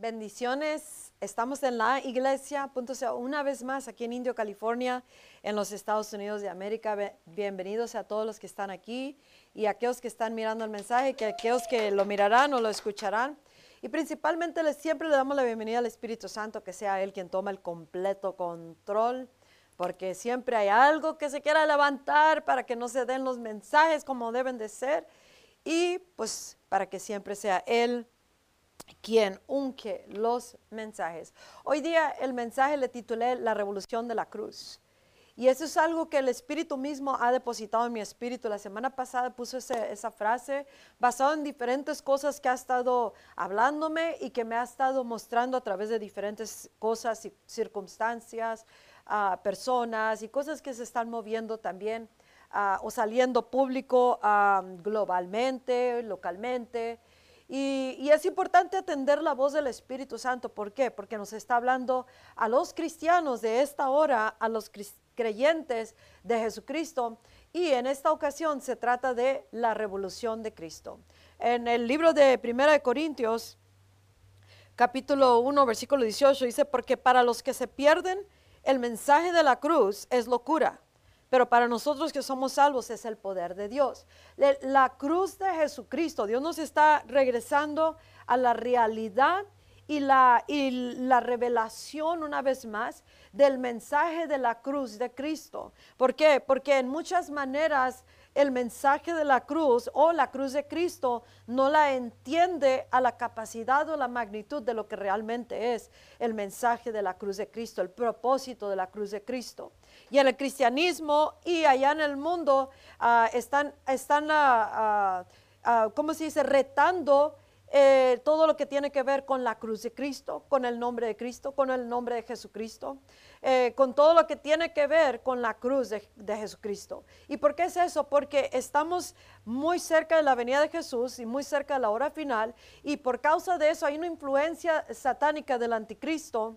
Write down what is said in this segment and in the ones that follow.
Bendiciones. Estamos en la iglesia, punto una vez más aquí en Indio, California, en los Estados Unidos de América. Bienvenidos a todos los que están aquí y a aquellos que están mirando el mensaje, que aquellos que lo mirarán o lo escucharán. Y principalmente les, siempre le damos la bienvenida al Espíritu Santo, que sea Él quien toma el completo control, porque siempre hay algo que se quiera levantar para que no se den los mensajes como deben de ser y pues para que siempre sea Él quien unque los mensajes. Hoy día el mensaje le titulé La revolución de la cruz. Y eso es algo que el Espíritu mismo ha depositado en mi espíritu. La semana pasada puso esa frase basada en diferentes cosas que ha estado hablándome y que me ha estado mostrando a través de diferentes cosas y circunstancias, uh, personas y cosas que se están moviendo también uh, o saliendo público uh, globalmente, localmente. Y, es importante atender la voz del Espíritu Santo. ¿Por qué? Porque nos está hablando a los cristianos de esta hora, a los creyentes de Jesucristo. Y en esta ocasión se trata de la revolución de Cristo. En el libro de Primera de Corintios, capítulo 1, versículo 18, dice, porque para los que se pierden, el mensaje de la cruz es locura pero para nosotros que somos salvos es el poder de Dios. La cruz de Jesucristo, Dios nos está regresando a la realidad y la, y la revelación una vez más del mensaje de la cruz de Cristo. ¿Por qué? Porque en muchas maneras el mensaje de la cruz o la cruz de Cristo no la entiende a la capacidad o la magnitud de lo que realmente es el mensaje de la cruz de Cristo, el propósito de la cruz de Cristo. Y en el cristianismo y allá en el mundo ah, están, están uh, ¿cómo se dice?, retando eh, todo lo que tiene que ver con la cruz de Cristo, con el nombre de Cristo, con el nombre de Jesucristo, eh, con todo lo que tiene que ver con la cruz de, de, Jesucristo. ¿Y por qué es eso? Porque estamos muy cerca de la venida de Jesús y muy cerca de la hora final y por causa de eso hay una influencia satánica del anticristo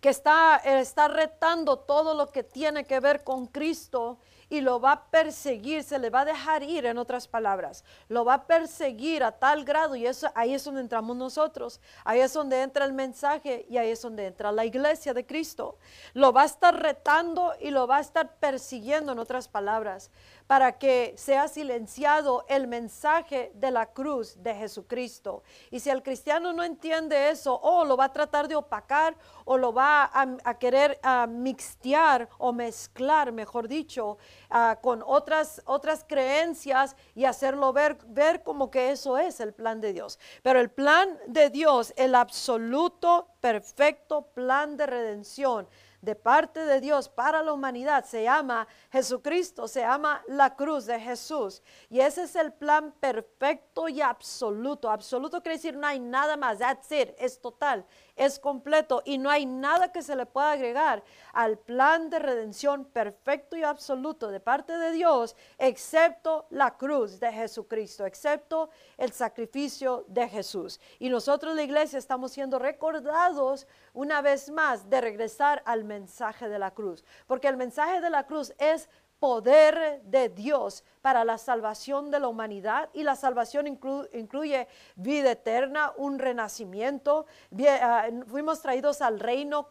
que está, está retando todo lo que tiene que ver con Cristo y lo va a perseguir, se le va a dejar ir, en otras palabras, lo va a perseguir a tal grado y eso ahí es donde entramos nosotros, ahí es donde entra el mensaje y ahí es donde entra la iglesia de Cristo. Lo va a estar retando y lo va a estar persiguiendo, en otras palabras para que sea silenciado el mensaje de la cruz de Jesucristo. Y si el cristiano no entiende eso, o lo va a tratar de opacar, o lo va a, querer mixtear o mezclar, mejor dicho, con otras, otras creencias y hacerlo ver, ver como que eso es el plan de Dios. Pero el plan de Dios, el absoluto, perfecto plan de redención, de parte de Dios para la humanidad se llama Jesucristo, se llama la cruz de Jesús. Y ese es el plan perfecto y absoluto. Absoluto quiere decir no hay nada más, that's it, es total es completo y no hay nada que se le pueda agregar al plan de redención perfecto y absoluto de parte de Dios, excepto la cruz de Jesucristo, excepto el sacrificio de Jesús. Y nosotros la iglesia estamos siendo recordados una vez más de regresar al mensaje de la cruz, porque el mensaje de la cruz es poder de Dios para la salvación de la humanidad y la salvación incluye vida eterna, un renacimiento. Ah, fuimos traídos al reino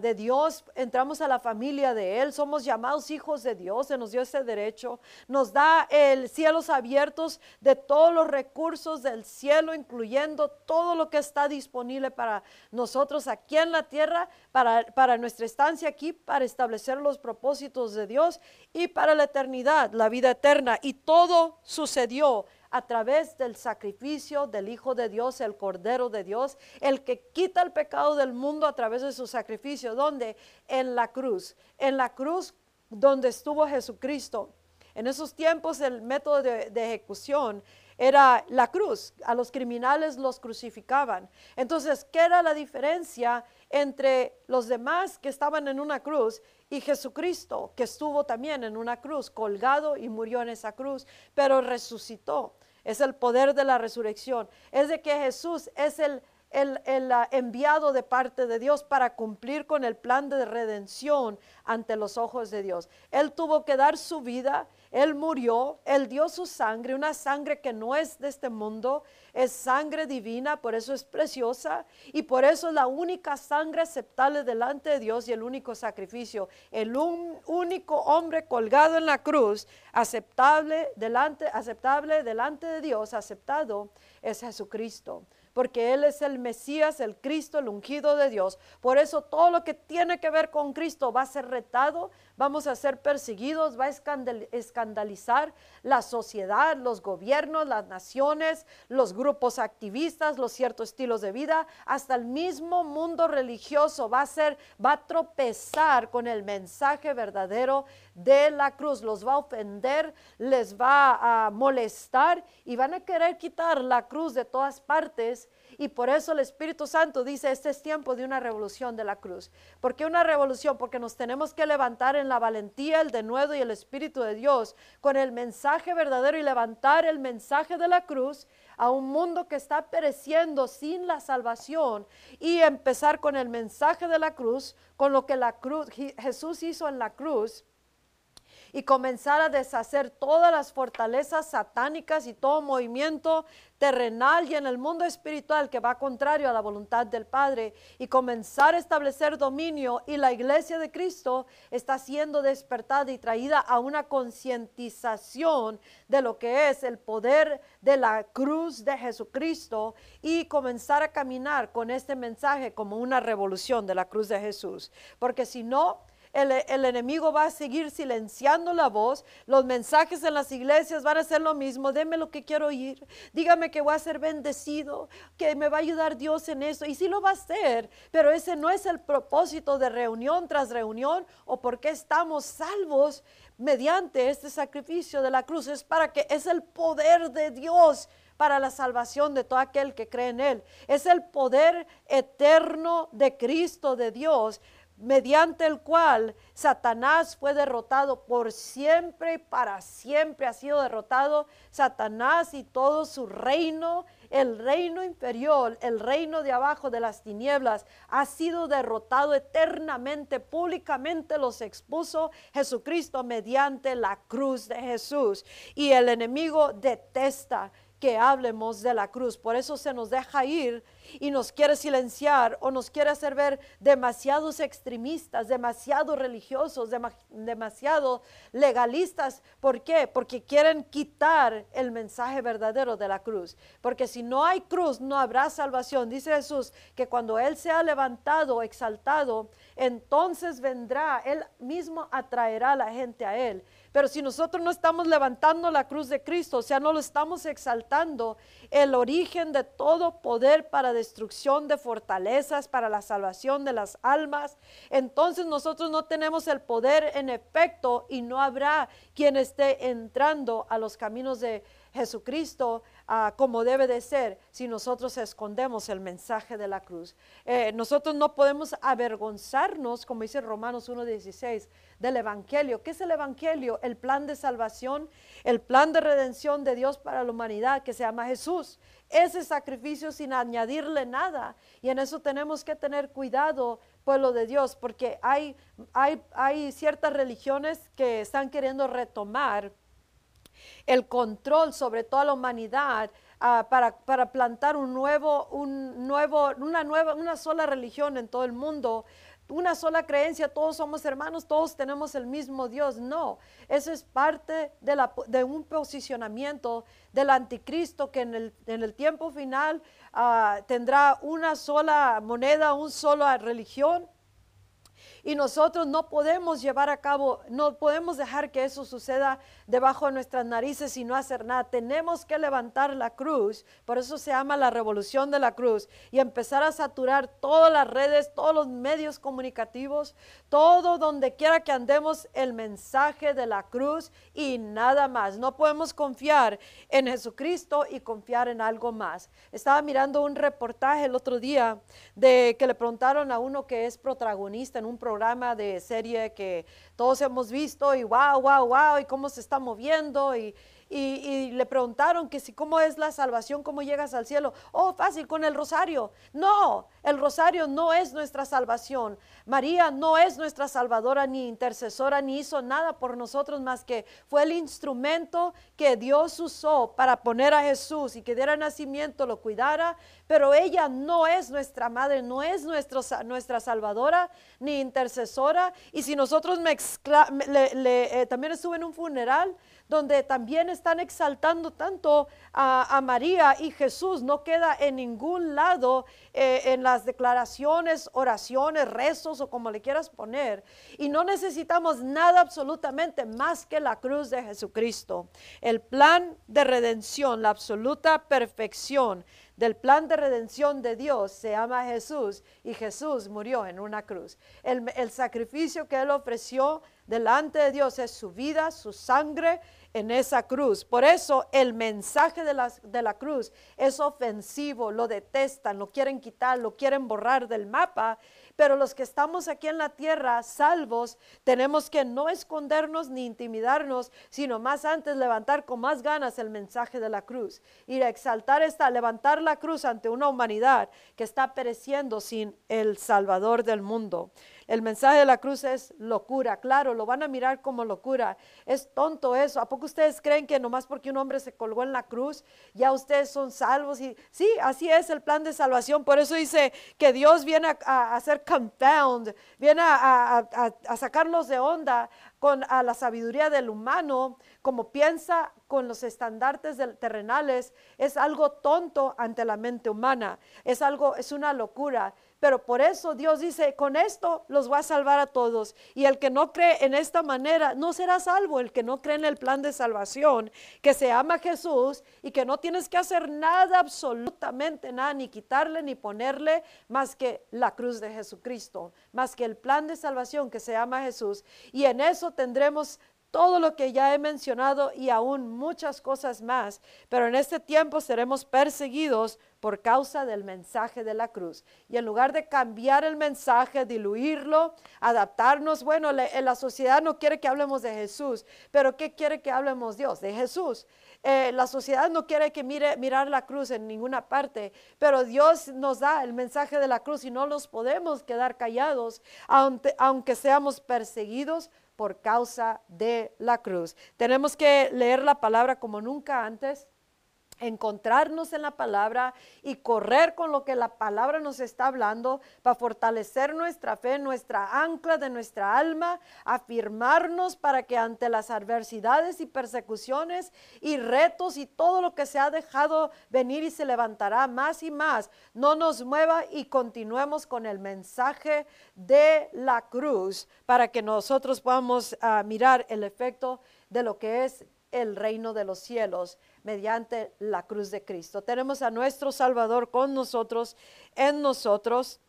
de Dios, entramos a la familia de Él, somos llamados hijos de Dios, se nos dio ese derecho, nos da el cielos abiertos de todos los recursos del cielo, incluyendo todo lo que está disponible para nosotros aquí en la tierra, para, para nuestra estancia aquí, para establecer los propósitos de Dios y para la eternidad, la vida eterna. Y todo sucedió a través del sacrificio del Hijo de Dios, el Cordero de Dios, el que quita el pecado del mundo a través de su sacrificio. ¿Dónde? En la cruz. En la cruz donde estuvo Jesucristo. En esos tiempos el método de, ejecución era la cruz. A los criminales los crucificaban. Entonces, ¿qué era la diferencia entre los demás que estaban en una cruz y Jesucristo, que estuvo también en una cruz, colgado y murió en esa cruz, pero resucitó? Es el poder de la resurrección. Es de que Jesús es el, el, el, ah, enviado de parte de Dios para cumplir con el plan de redención ante los ojos de Dios. Él tuvo que dar su vida, Él murió, Él dio su sangre, una sangre que no es de este mundo, es sangre divina, por eso es preciosa y por eso es la única sangre aceptable delante de Dios y el único sacrificio. El único hombre colgado en la cruz, aceptable delante, aceptable delante de Dios, aceptado, es Jesucristo porque Él es el Mesías, el Cristo, el ungido de Dios. Por eso todo lo que tiene que ver con Cristo va a ser retado, vamos a ser perseguidos, va a escandalizar la sociedad, los gobiernos, las naciones, los grupos activistas, los ciertos estilos de vida, hasta el mismo mundo religioso va a ser, va a tropezar con el mensaje verdadero de la cruz, los va a ofender, les va a molestar y van a querer quitar la cruz de todas partes y por eso el Espíritu Santo dice, este es tiempo de una revolución de la cruz. ¿Por qué una revolución? Porque nos tenemos que levantar en la valentía, el denuedo y el Espíritu de Dios con el mensaje verdadero y levantar el mensaje de la cruz a un mundo que está pereciendo sin la salvación y empezar con el mensaje de la cruz, con lo que la cruz, Jesús hizo en la cruz y comenzar a deshacer todas las fortalezas satánicas y todo movimiento terrenal y en el mundo espiritual que va contrario a la voluntad del Padre y comenzar a establecer dominio y la iglesia de Cristo está siendo despertada y traída a una concientización de lo que es el poder de la cruz de Jesucristo y comenzar a caminar con este mensaje como una revolución de la cruz de Jesús. Porque si no, el, enemigo va a seguir silenciando la voz. Los mensajes en las iglesias van a ser lo mismo. Deme lo que quiero oír. Dígame que voy a ser bendecido, que me va a ayudar Dios en eso. Y sí lo va a hacer, pero ese no es el propósito de reunión tras reunión o porque estamos salvos mediante este sacrificio de la cruz. Es para que es el poder de Dios para la salvación de todo aquel que cree en Él. Es el poder eterno de Cristo, de Dios, mediante el cual Satanás fue derrotado por siempre y para siempre ha sido derrotado Satanás y todo su reino, el reino inferior, el reino de abajo de las tinieblas, ha sido derrotado eternamente, públicamente los expuso Jesucristo mediante la cruz de Jesús. Y el enemigo detesta que hablemos de la cruz. Por eso se nos deja ir y nos quiere silenciar o nos quiere hacer ver demasiados extremistas, demasiado religiosos, demasiado legalistas. ¿Por qué? Porque quieren quitar el mensaje verdadero de la cruz. Porque si no hay cruz, no habrá salvación. Dice Jesús que cuando Él sea levantado, exaltado, entonces vendrá, Él mismo atraerá a la gente a Él. Pero si nosotros no estamos levantando la cruz de Cristo, o sea, no lo estamos exaltando, el origen de todo poder para destrucción de fortalezas, para la salvación de las almas, entonces nosotros no tenemos el poder en efecto y no habrá quien esté entrando a los caminos de Jesucristo Ah, como debe de ser si nosotros escondemos el mensaje de la cruz. Eh, nosotros no podemos avergonzarnos, como dice Romanos 1.16, del Evangelio. ¿Qué es el Evangelio? El plan de salvación, el plan de redención de Dios para la humanidad que se llama Jesús. Ese sacrificio sin añadirle nada. Y en eso tenemos que tener cuidado, pueblo de Dios, porque hay, hay, hay ciertas religiones que están queriendo retomar el control sobre toda la humanidad ah, para, para, plantar un nuevo, un nuevo, una nueva, una sola religión en todo el mundo, una sola creencia, todos somos hermanos, todos tenemos el mismo Dios. No, eso es parte de, la, de un posicionamiento del anticristo que en el, en el tiempo final ah, tendrá una sola moneda, una sola religión y nosotros no podemos llevar a cabo, no podemos dejar que eso suceda debajo de nuestras narices y no hacer nada. Tenemos que levantar la cruz, por eso se llama la revolución de la cruz, y empezar a saturar todas las redes, todos los medios comunicativos, todo donde quiera que andemos el mensaje de la cruz y nada más. No podemos confiar en Jesucristo y confiar en algo más. Estaba mirando un reportaje el otro día de que le preguntaron a uno que es protagonista en un programa programa de serie que todos hemos visto y wow, wow, wow, y cómo se está moviendo y, y, le preguntaron que si cómo es la salvación, cómo llegas al cielo. Oh, fácil, con el rosario. No, el rosario no es nuestra salvación. María no es nuestra salvadora ni intercesora, ni hizo nada por nosotros más que fue el instrumento que Dios usó para poner a Jesús y que diera nacimiento, lo cuidara, pero ella no es nuestra madre, no es nuestro, nuestra salvadora ni intercesora. Y si nosotros eh, también estuve en un funeral donde también están exaltando tanto a, María y Jesús. No queda en ningún lado eh, en las declaraciones, oraciones, rezos o como le quieras poner. Y no necesitamos nada absolutamente más que la cruz de Jesucristo. El plan de redención, la absoluta perfección del plan de redención de Dios se llama Jesús y Jesús murió en una cruz. El, el sacrificio que Él ofreció delante de Dios es su vida, su sangre en esa cruz. Por eso el mensaje de la, de la cruz es ofensivo, lo detestan, lo quieren quitar, lo quieren borrar del mapa. Pero los que estamos aquí en la tierra, salvos, tenemos que no escondernos ni intimidarnos, sino más antes levantar con más ganas el mensaje de la cruz y exaltar esta, levantar la cruz ante una humanidad que está pereciendo sin el Salvador del mundo. El mensaje de la cruz es locura, claro, lo van a mirar como locura. Es tonto eso. ¿A poco ustedes creen que nomás porque un hombre se colgó en la cruz, ya ustedes son salvos? Y sí, así es el plan de salvación. Por eso dice que Dios viene a, hacer confound, viene a, a, sacarlos de onda con a la sabiduría del humano, como piensa con los estandartes terrenales, es algo tonto ante la mente humana. Es algo, es una locura. Pero por eso Dios dice, con esto los va a salvar a todos. Y el que no cree en esta manera no será salvo. El que no cree en el plan de salvación, que se ama Jesús y que no tienes que hacer nada, absolutamente nada, ni quitarle ni ponerle más que la cruz de Jesucristo, más que el plan de salvación que se llama Jesús. Y en eso tendremos todo lo que ya he mencionado y aún muchas cosas más, pero en este tiempo seremos perseguidos por causa del mensaje de la cruz. Y en lugar de cambiar el mensaje, diluirlo, adaptarnos, bueno, la sociedad no quiere que hablemos de Jesús, pero ¿qué quiere que hablemos Dios? De Jesús. Eh, la sociedad no quiere que mire, mirar la cruz en ninguna parte, pero Dios nos da el mensaje de la cruz y no nos podemos quedar callados, aunque seamos perseguidos por causa de la cruz. Tenemos que leer la palabra como nunca antes encontrarnos en la palabra y correr con lo que la palabra nos está hablando para fortalecer nuestra fe, nuestra ancla de nuestra alma, afirmarnos para que ante las adversidades y persecuciones y retos y todo lo que se ha dejado venir y se levantará más y más, no nos mueva y continuemos con el mensaje de la cruz para que nosotros podamos ah, mirar el efecto de lo que es el reino de los cielos mediante la cruz de Cristo. Tenemos a nuestro Salvador con nosotros, en nosotros,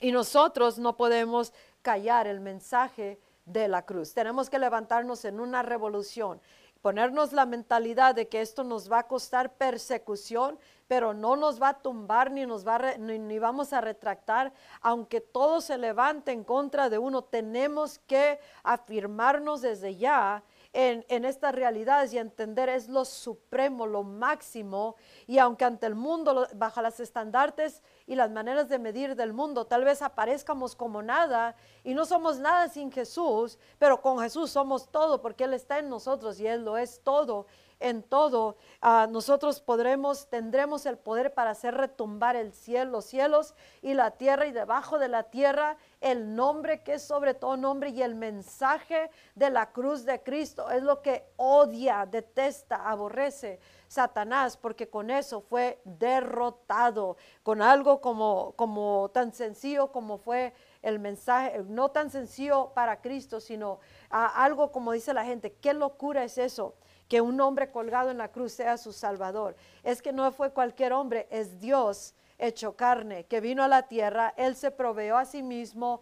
y nosotros no podemos callar el mensaje de la cruz. Tenemos que levantarnos en una revolución, ponernos la mentalidad de que esto nos va a costar persecución, pero no nos va a tumbar ni nos va ni, ni, vamos a retractar, aunque todo se levante en contra de uno, tenemos que afirmarnos desde ya en, estas realidades y entender es lo supremo, lo máximo. Y aunque ante el mundo, bajo las estandartes y las maneras de medir del mundo, tal vez aparezcamos como nada y no somos nada sin Jesús, pero con Jesús somos todo porque Él está en nosotros y Él lo es todo en todo, ah, nosotros podremos, tendremos el poder para hacer retumbar el cielo, los cielos y la tierra y debajo de la tierra el nombre que es sobre todo nombre y el mensaje de la cruz de Cristo. Es lo que odia, detesta, aborrece Satanás, porque con eso fue derrotado, con algo como, como tan sencillo como fue el mensaje, no tan sencillo para Cristo, sino ah, algo como dice la gente, qué locura es eso que un hombre colgado en la cruz sea su salvador. Es que no fue cualquier hombre, es Dios hecho carne, que vino a la tierra, Él se proveó a sí mismo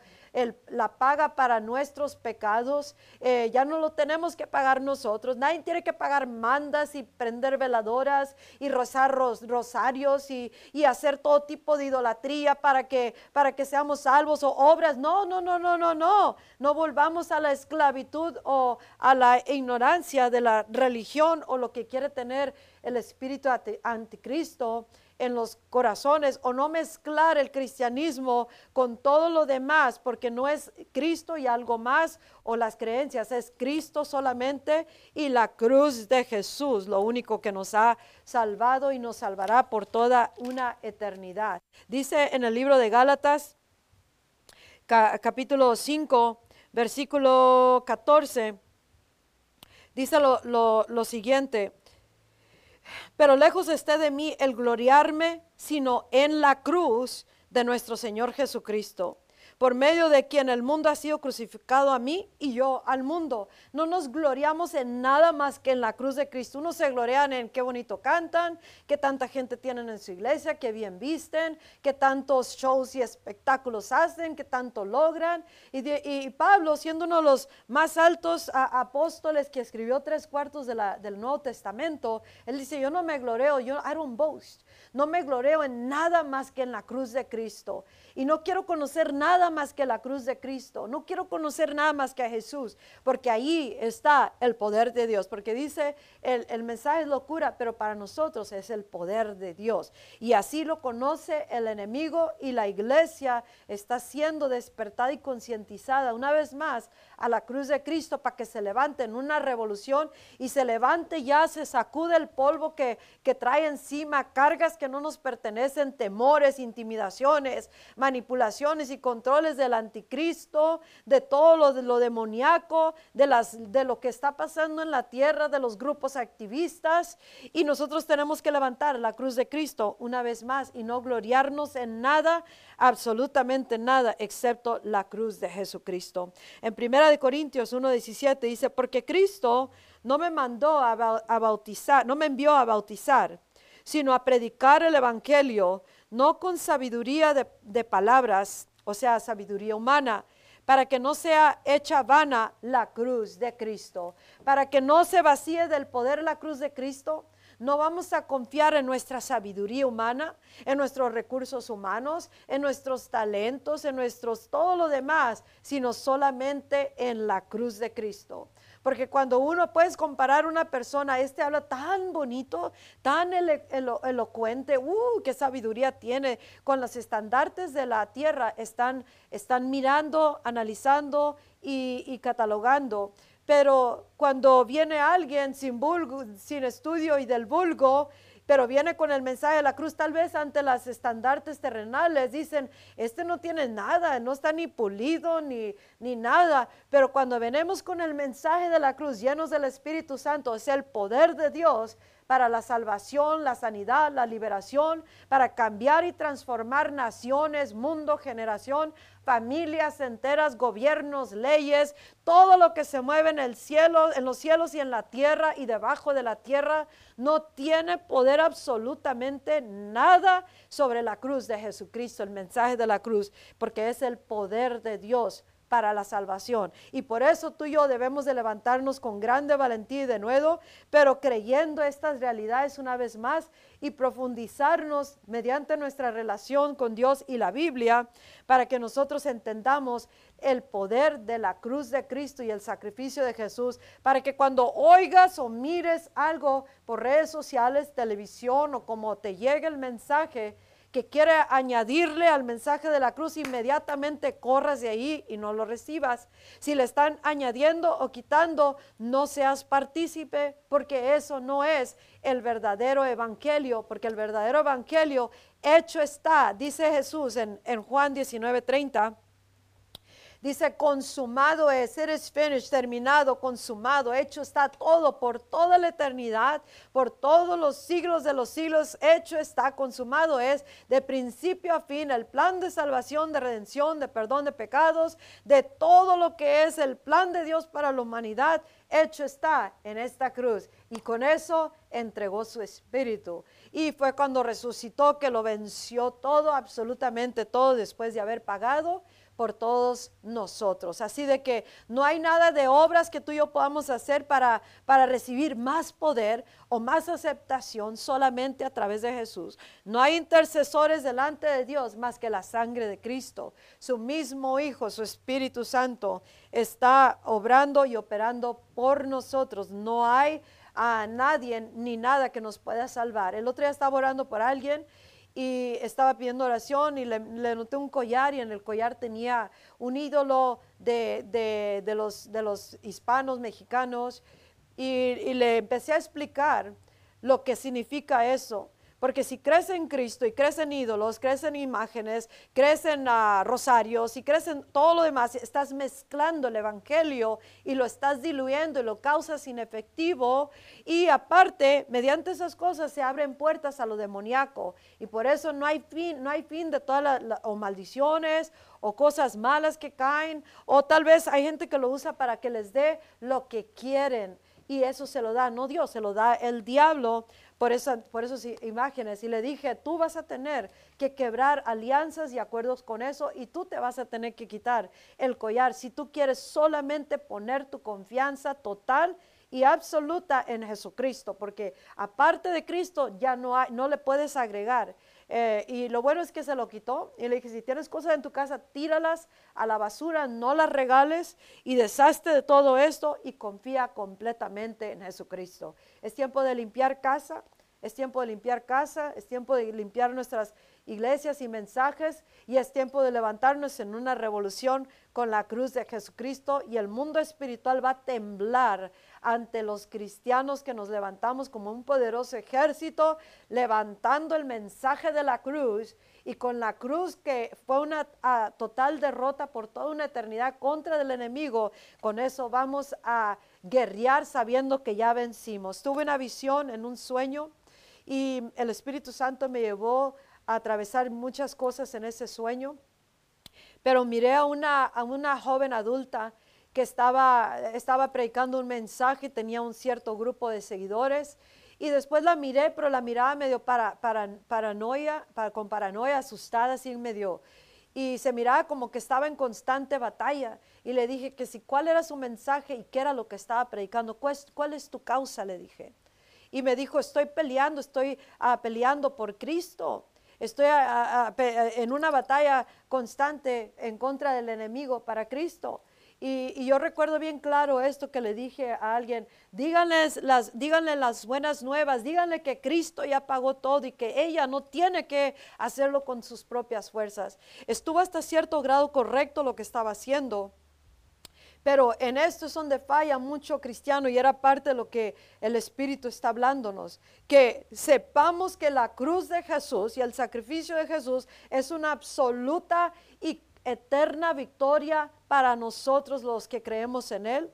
la paga para nuestros pecados. Eh, ya no lo tenemos que pagar nosotros. Nadie tiene que pagar mandas y prender veladoras y rozar rosarios y, hacer todo tipo de idolatría para que, para que seamos salvos o obras. No, no, no, no, no, no. No volvamos a la esclavitud o a la ignorancia de la religión o lo que quiere tener el espíritu anticristo en los corazones o no mezclar el cristianismo con todo lo demás, porque no es Cristo y algo más o las creencias, es Cristo solamente y la cruz de Jesús, lo único que nos ha salvado y nos salvará por toda una eternidad. Dice en el libro de Gálatas, capítulo 5, versículo 14, dice lo, lo siguiente. Pero lejos esté de mí el gloriarme, sino en la cruz de nuestro Señor Jesucristo por medio de quien el mundo ha sido crucificado a mí y yo al mundo. No nos gloriamos en nada más que en la cruz de Cristo. Unos se glorian en qué bonito cantan, qué tanta gente tienen en su iglesia, qué bien visten, qué tantos shows y espectáculos hacen, qué tanto logran. Y, Pablo, siendo uno de los más altos apóstoles que escribió tres cuartos del Nuevo Testamento, él dice, yo no me gloreo, yo I don't boast. No me gloreo en nada más que en la cruz de Cristo. Y no quiero conocer nada más que la cruz de Cristo. No quiero conocer nada más que a Jesús, porque ahí está el poder de Dios. Porque dice, el, mensaje es locura, pero para nosotros es el poder de Dios. Y así lo conoce el enemigo y la iglesia está siendo despertada y concientizada una vez más a la cruz de Cristo para que se levante en una revolución y se levante ya, se sacude el polvo que, que trae encima, cargas que no nos pertenecen, temores, intimidaciones, manipulaciones y controles del anticristo, de todo lo, de lo demoníaco, de, las, de lo que está pasando en la tierra, de los grupos activistas. Y nosotros tenemos que levantar la cruz de Cristo una vez más y no gloriarnos en nada, absolutamente nada, excepto la cruz de Jesucristo. En Primera de Corintios 1.17 dice, porque Cristo no me mandó a, bautizar, no me envió a bautizar, sino a predicar el Evangelio, no con sabiduría de, palabras, o sea, sabiduría humana, para que no sea hecha vana la cruz de Cristo, para que no se vacíe del poder la cruz de Cristo. No vamos a confiar en nuestra sabiduría humana, en nuestros recursos humanos, en nuestros talentos, en nuestros todo lo demás, sino solamente en la cruz de Cristo. Porque cuando uno puedes comparar una persona, este habla tan bonito, tan elocuente, uh, qué sabiduría tiene, con los estandartes de la tierra, están, están mirando, analizando y, catalogando. Pero cuando viene alguien sin, sin estudio y del vulgo, pero viene con el mensaje de la cruz, tal vez ante las estandartes terrenales, dicen, este no tiene nada, no está ni pulido ni, ni nada, pero cuando venimos con el mensaje de la cruz llenos del Espíritu Santo, es el poder de Dios para la salvación, la sanidad, la liberación, para cambiar y transformar naciones, mundo, generación, familias enteras, gobiernos, leyes, todo lo que se mueve en el cielo, en los cielos y en la tierra y debajo de la tierra, no tiene poder absolutamente nada sobre la cruz de Jesucristo, el mensaje de la cruz, porque es el poder de Dios para la salvación. Y por eso tú y yo debemos de levantarnos con grande valentía y de nuevo, pero creyendo estas realidades una vez más y profundizarnos mediante nuestra relación con Dios y la Biblia para que nosotros entendamos el poder de la cruz de Cristo y el sacrificio de Jesús, para que cuando oigas o mires algo por redes sociales, televisión o como te llegue el mensaje, que quiere añadirle al mensaje de la cruz, inmediatamente corras de ahí y no lo recibas. Si le están añadiendo o quitando, no seas partícipe, porque eso no es el verdadero evangelio, porque el verdadero evangelio hecho está, dice Jesús en, en Juan 19:30 Dice, consumado es, it is finished, terminado, consumado, hecho está todo por toda la eternidad, por todos los siglos de los siglos, hecho está, consumado es, de principio a fin, el plan de salvación, de redención, de perdón de pecados, de todo lo que es el plan de Dios para la humanidad, hecho está en esta cruz. Y con eso entregó su espíritu. Y fue cuando resucitó que lo venció todo, absolutamente todo, después de haber pagado por todos nosotros. Así de que no hay nada de obras que tú y yo podamos hacer para, para recibir más poder o más aceptación solamente a través de Jesús. No hay intercesores delante de Dios más que la sangre de Cristo. Su mismo Hijo, su Espíritu Santo, está obrando y operando por nosotros. No hay a nadie ni nada que nos pueda salvar. El otro día estaba orando por alguien y estaba pidiendo oración y le, noté un collar y en el collar tenía un ídolo de, los, de los, hispanos mexicanos y, y, le empecé a explicar lo que significa eso. Porque si crees en Cristo y crees en ídolos, crees en imágenes, crees en uh, rosarios y crees en todo lo demás, estás mezclando el Evangelio y lo estás diluyendo y lo causas inefectivo. Y aparte, mediante esas cosas se abren puertas a lo demoníaco. Y por eso no hay fin, no hay fin de todas las maldiciones o cosas malas que caen. O tal vez hay gente que lo usa para que les dé lo que quieren y eso se lo da, no Dios, se lo da el diablo por, esa, por esas imágenes. Y le dije, tú vas a tener que quebrar alianzas y acuerdos con eso y tú te vas a tener que quitar el collar si tú quieres solamente poner tu confianza total y absoluta en Jesucristo, porque aparte de Cristo ya no, hay, no le puedes agregar. Eh, y lo bueno es que se lo quitó. Y le dije, si tienes cosas en tu casa, tíralas a la basura, no las regales y deshazte de todo esto y confía completamente en Jesucristo. Es tiempo de limpiar casa, es tiempo de limpiar casa, es tiempo de limpiar nuestras iglesias y mensajes y es tiempo de levantarnos en una revolución con la cruz de Jesucristo y el mundo espiritual va a temblar ante los cristianos que nos levantamos como un poderoso ejército, levantando el mensaje de la cruz y con la cruz que fue una total derrota por toda una eternidad contra el enemigo, con eso vamos a guerrear sabiendo que ya vencimos. Tuve una visión en un sueño y el Espíritu Santo me llevó atravesar muchas cosas en ese sueño, pero miré a una, a una joven adulta que estaba, estaba predicando un mensaje, tenía un cierto grupo de seguidores. Y después la miré, pero la miraba medio para, para, paranoia, para, con paranoia, asustada, así medio. Y se miraba como que estaba en constante batalla. Y le dije que si cuál era su mensaje y qué era lo que estaba predicando. ¿Cuál, es tu causa? Le dije. Y me dijo, estoy peleando, estoy uh, peleando por Cristo. Estoy en una batalla constante en contra del enemigo para Cristo. Y, yo recuerdo bien claro esto que le dije a alguien, díganles las, díganle las buenas nuevas, díganle que Cristo ya pagó todo y que ella no tiene que hacerlo con sus propias fuerzas. Estuvo hasta cierto grado correcto lo que estaba haciendo. Pero en esto es donde falla mucho cristiano y era parte de lo que el Espíritu está hablándonos. Que sepamos que la cruz de Jesús y el sacrificio de Jesús es una absoluta y eterna victoria para nosotros los que creemos en Él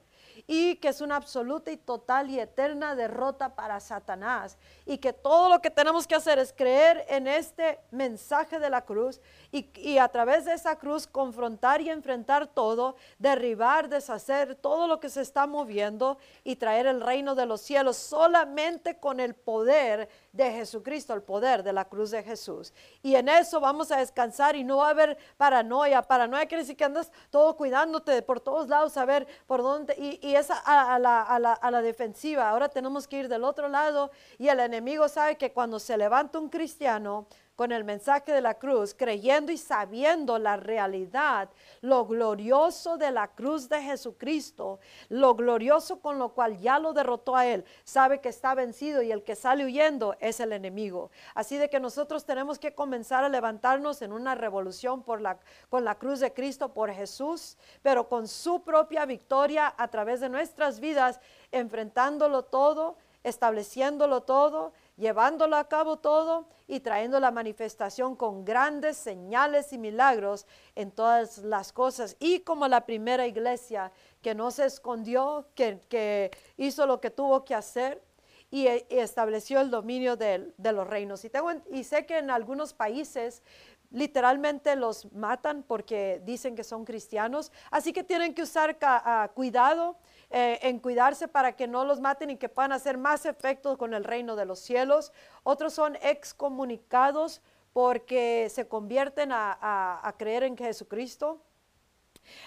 y que es una absoluta y total y eterna derrota para Satanás y que todo lo que tenemos que hacer es creer en este mensaje de la cruz y, a través de esa cruz confrontar y enfrentar todo, derribar, deshacer todo lo que se está moviendo y traer el reino de los cielos solamente con el poder de Jesucristo, el poder de la cruz de Jesús. Y en eso vamos a descansar y no va a haber paranoia. Paranoia quiere decir que andas todo cuidándote por todos lados, a ver por dónde. Y, y es a, la, a, la, a la defensiva. Ahora tenemos que ir del otro lado y el enemigo sabe que cuando se levanta un cristiano, con el mensaje de la cruz, creyendo y sabiendo la realidad, lo glorioso de la cruz de Jesucristo, lo glorioso con lo cual ya lo derrotó a él, sabe que está vencido y el que sale huyendo es el enemigo. Así de que nosotros tenemos que comenzar a levantarnos en una revolución con la cruz de Cristo, por Jesús, pero con su propia victoria a través de nuestras vidas, enfrentándolo todo, estableciéndolo todo llevándolo a cabo todo y trayendo la manifestación con grandes señales y milagros en todas las cosas. Y como la primera iglesia que no se escondió, que, hizo lo que tuvo que hacer y, estableció el dominio de, los reinos. Y, tengo, y sé que en algunos países literalmente los matan porque dicen que son cristianos, así que tienen que usar cuidado eh, en cuidarse para que no los maten y que puedan hacer más efecto con el reino de los cielos. Otros son excomunicados porque se convierten a, creer en Jesucristo.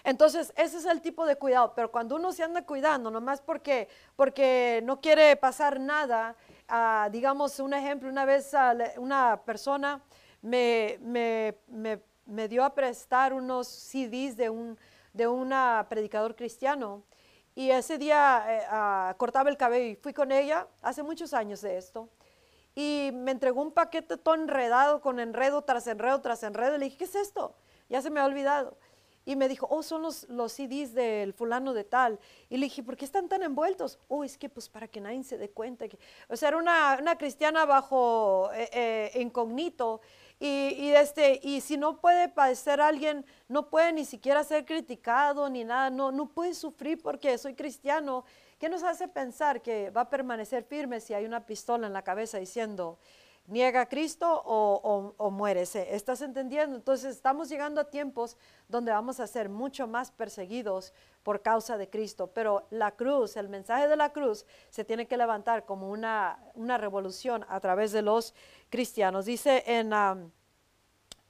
Entonces, ese es el tipo de cuidado, pero cuando uno se anda cuidando, nomás porque, porque no quiere pasar nada, ah, digamos un ejemplo, una vez una persona me, me, dio a prestar unos CDs de un de una predicador cristiano y ese día eh, ah, cortaba el cabello y fui con ella hace muchos años de esto y me entregó un paquete todo enredado con enredo tras enredo tras enredo. Le dije, ¿qué es esto? Ya se me ha olvidado. Y me dijo, oh, son los, los CDs del fulano de tal. Y le dije, ¿por qué están tan envueltos? Oh, es que pues para que nadie se dé cuenta. Que... O sea, era una, una cristiana bajo eh, eh, incógnito. Y, este, y si no puede padecer alguien, no puede ni siquiera ser criticado ni nada, no, no puede sufrir porque soy cristiano. ¿Qué nos hace pensar que va a permanecer firme si hay una pistola en la cabeza diciendo, niega a Cristo o, o, muérese. ¿Estás entendiendo? Entonces estamos llegando a tiempos donde vamos a ser mucho más perseguidos por causa de Cristo. Pero la cruz, el mensaje de la cruz, se tiene que levantar como una, una revolución a través de los cristianos. Dice en,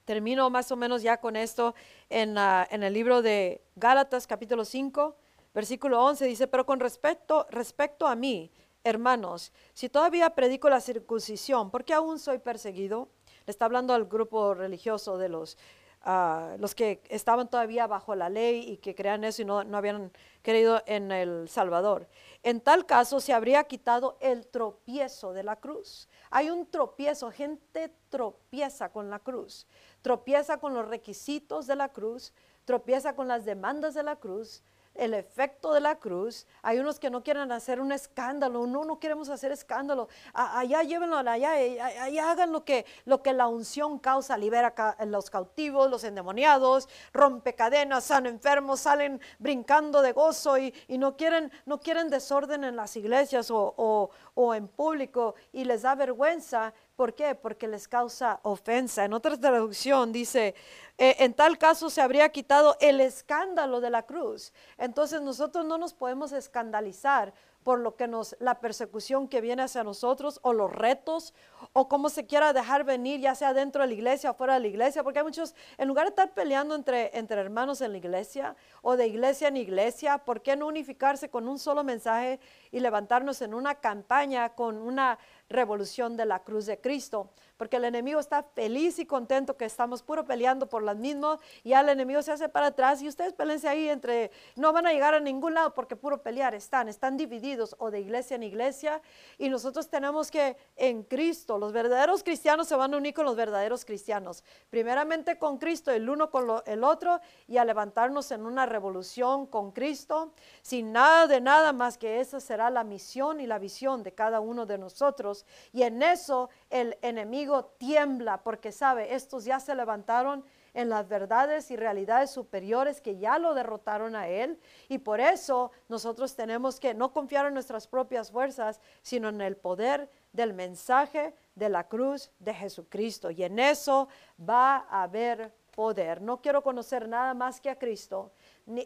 termino más o menos ya con esto, en, en el libro de Gálatas capítulo 5, versículo 11, dice, pero con respecto, respecto a mí, hermanos, si todavía predico la circuncisión, ¿por qué aún soy perseguido? Le está hablando al grupo religioso de los, ah, los que estaban todavía bajo la ley y que crean eso y no, no habían creído en el Salvador. En tal caso se habría quitado el tropiezo de la cruz. Hay un tropiezo, gente tropieza con la cruz, tropieza con los requisitos de la cruz, tropieza con las demandas de la cruz, el efecto de la cruz. Hay unos que no quieren hacer un escándalo, no, no queremos hacer escándalo. allá llévenlo, allá, allá hagan lo que, lo que la unción causa, libera los cautivos, los endemoniados, rompe cadenas, san enfermos, salen brincando de gozo y, no, quieren, no quieren desorden en las iglesias o, o en público y les da vergüenza ¿Por qué? Porque les causa ofensa. En otra traducción dice, eh, en tal caso se habría quitado el escándalo de la cruz. Entonces nosotros no nos podemos escandalizar por lo que nos, la persecución que viene hacia nosotros o los retos o cómo se quiera dejar venir, ya sea dentro de la iglesia o fuera de la iglesia, porque hay muchos, en lugar de estar peleando entre, entre hermanos en la iglesia o de iglesia en iglesia, ¿por qué no unificarse con un solo mensaje y levantarnos en una campaña con una revolución de la cruz de Cristo? porque el enemigo está feliz y contento que estamos puro peleando por las mismas y ya el enemigo se hace para atrás y ustedes pelense ahí entre, no van a llegar a ningún lado porque puro pelear están, están divididos o de iglesia en iglesia y nosotros tenemos que en Cristo, los verdaderos cristianos se van a unir con los verdaderos cristianos, primeramente con Cristo, el uno con el otro y a levantarnos en una revolución con Cristo, sin nada de nada más que esa será la misión y la visión de cada uno de nosotros y en eso el enemigo tiembla porque sabe, estos ya se levantaron en las verdades y realidades superiores que ya lo derrotaron a él. Y por eso nosotros tenemos que no confiar en nuestras propias fuerzas, sino en el poder del mensaje de la cruz de Jesucristo. Y en eso va a haber poder. No quiero conocer nada más que a Cristo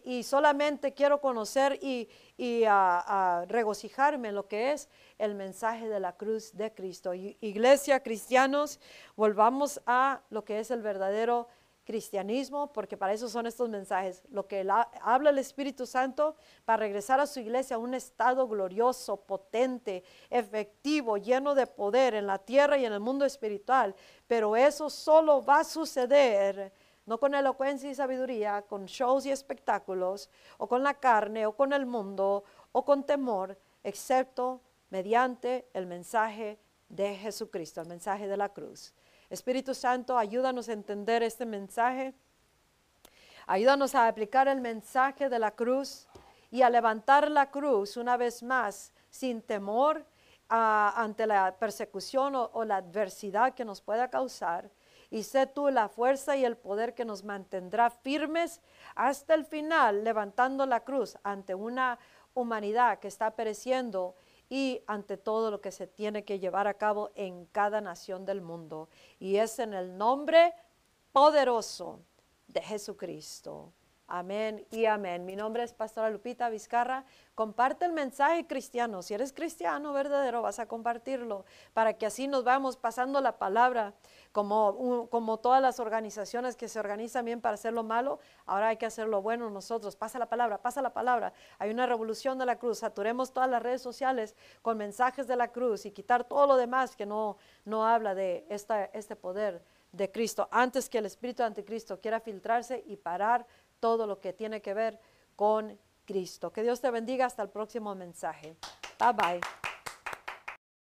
y solamente quiero conocer y, regocijarme en lo que es el mensaje de la cruz de Cristo. iglesia, cristianos, volvamos a lo que es el verdadero cristianismo, porque para eso son estos mensajes. Lo que habla el Espíritu Santo para regresar a su iglesia a un estado glorioso, potente, efectivo, lleno de poder en la tierra y en el mundo espiritual. Pero eso solo va a suceder no con elocuencia y sabiduría, con shows y espectáculos, o con la carne, o con el mundo, o con temor, excepto mediante el mensaje de Jesucristo, el mensaje de la cruz. Espíritu Santo, ayúdanos a entender este mensaje. Ayúdanos a aplicar el mensaje de la cruz y a levantar la cruz una vez más sin temor ante la persecución o la adversidad que nos pueda causar y sé tú la fuerza y el poder que nos mantendrá firmes hasta el final, levantando la cruz ante una humanidad que está pereciendo y ante todo lo que se tiene que llevar a cabo en cada nación del mundo. Y es en el nombre poderoso de Jesucristo. Amén y amén. Mi nombre es Pastora Lupita Vizcarra. Comparte el mensaje cristiano. Si eres cristiano verdadero, vas a compartirlo para que así nos vamos pasando la palabra como, como todas las organizaciones que se organizan bien para hacer lo malo. Ahora hay que hacer lo bueno nosotros. Pasa la palabra, pasa la palabra. Hay una revolución de la cruz. Saturemos todas las redes sociales con mensajes de la cruz y quitar todo lo demás que no, no habla de esta, este poder de Cristo antes que el espíritu anticristo quiera filtrarse y parar todo lo que tiene que ver con Cristo. Que Dios te bendiga hasta el próximo mensaje. Bye bye.